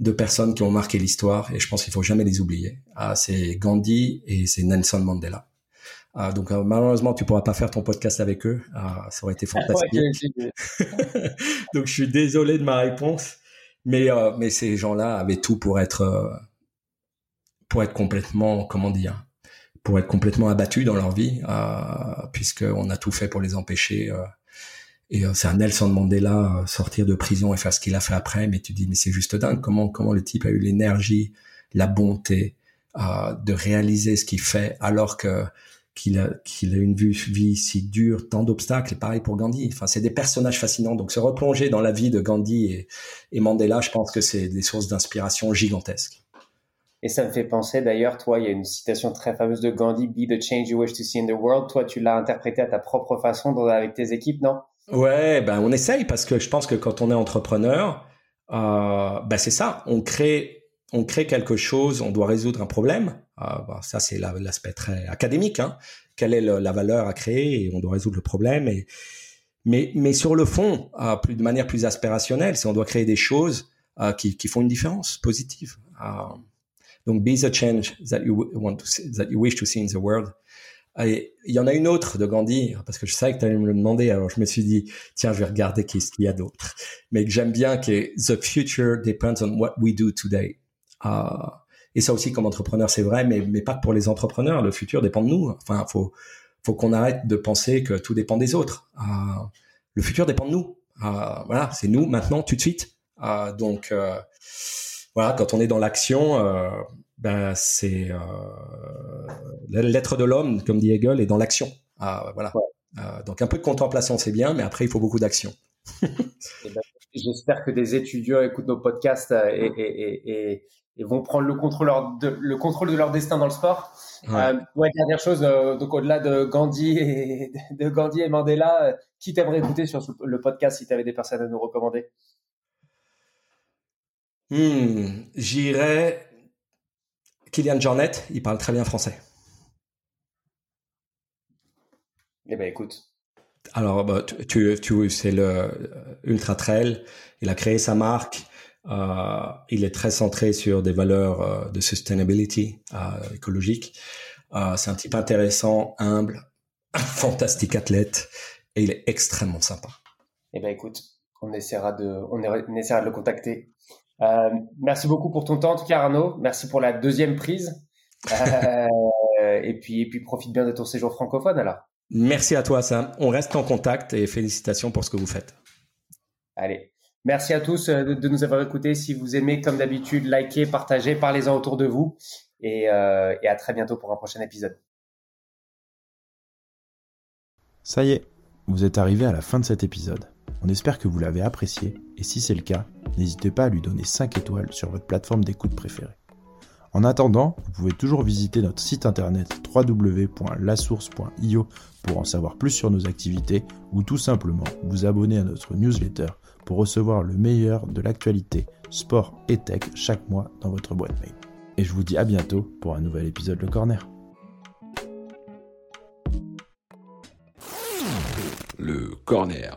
Deux personnes qui ont marqué l'histoire et je pense qu'il faut jamais les oublier. c'est Gandhi et c'est Nelson Mandela. Ah, donc euh, malheureusement, tu pourras pas faire ton podcast avec eux. Ah, ça aurait été fantastique. donc je suis désolé de ma réponse, mais euh, mais ces gens-là avaient tout pour être euh, pour être complètement, comment dire, pour être complètement abattus dans leur vie, puisqu'on a tout fait pour les empêcher. Et c'est un Nelson Mandela sortir de prison et faire ce qu'il a fait après, mais tu dis mais c'est juste dingue comment comment le type a eu l'énergie, la bonté de réaliser ce qu'il fait alors que qu'il a qu'il a une vie, si dure, tant d'obstacles. Et pareil pour Gandhi. Enfin, c'est des personnages fascinants. Donc se replonger dans la vie de Gandhi et, et Mandela, je pense que c'est des sources d'inspiration gigantesques. Et ça me fait penser d'ailleurs, toi, il y a une citation très fameuse de Gandhi, Be the change you wish to see in the world. Toi, tu l'as interprété à ta propre façon avec tes équipes, non? Ouais, ben on essaye parce que je pense que quand on est entrepreneur, euh, ben c'est ça, on crée, on crée quelque chose, on doit résoudre un problème. Euh, ben ça, c'est l'aspect très académique. Hein. Quelle est la valeur à créer et on doit résoudre le problème. Mais, sur le fond, euh, plus, de manière plus aspirationnelle, c'est on doit créer des choses euh, qui, font une différence positive. Donc, be the change that you want to see, that you wish to see in the world. Il y en a une autre de Gandhi, parce que je savais que tu allais me le demander, alors je me suis dit, tiens, je vais regarder qu'est-ce qu'il y a d'autre. Mais j'aime bien, qui est The future depends on what we do today. Uh, et ça aussi, comme entrepreneur, c'est vrai, mais, mais pas pour les entrepreneurs. Le futur dépend de nous. Enfin, faut, faut qu'on arrête de penser que tout dépend des autres. Uh, le futur dépend de nous. Uh, voilà, c'est nous maintenant, tout de suite. donc, euh, voilà, quand on est dans l'action, euh, ben c'est euh, l'être de l'homme, comme dit Hegel, est dans l'action. Ah, voilà. Donc un peu de contemplation, c'est bien, mais après il faut beaucoup d'action. Eh ben, j'espère que des étudiants écoutent nos podcasts et, et, et, vont prendre le contrôle, de, le contrôle de leur destin dans le sport. Ouais. ouais dernière chose, donc au-delà de Gandhi et de Gandhi et Mandela, qui t'aimerait écouter sur le podcast si tu avais des personnes à nous recommander? Hmm, J'irais Kylian Jornet, il parle très bien français. Eh ben écoute. Alors, bah, tu, tu, c'est le euh, Ultra Trail. Il a créé sa marque. Euh, il est très centré sur des valeurs euh, de sustainability euh, écologique. C'est un type intéressant, humble, un fantastique athlète et il est extrêmement sympa. Eh ben écoute, on essaiera de, on essaiera de le contacter. Euh, merci beaucoup pour ton temps, en tout cas, Arnaud. Merci pour la deuxième prise. Euh, et puis, et puis, profite bien de ton séjour francophone, alors. Merci à toi, Sam. On reste en contact et félicitations pour ce que vous faites. Allez. Merci à tous euh, de, nous avoir écoutés. Si vous aimez, comme d'habitude, likez, partagez, parlez-en autour de vous. Et, euh, et à très bientôt pour un prochain épisode. Ça y est, vous êtes arrivé à la fin de cet épisode. On espère que vous l'avez apprécié et si c'est le cas, n'hésitez pas à lui donner 5 étoiles sur votre plateforme d'écoute préférée. En attendant, vous pouvez toujours visiter notre site internet www.lasource.io pour en savoir plus sur nos activités ou tout simplement vous abonner à notre newsletter pour recevoir le meilleur de l'actualité sport et tech chaque mois dans votre boîte mail. Et je vous dis à bientôt pour un nouvel épisode Le Corner. Le Corner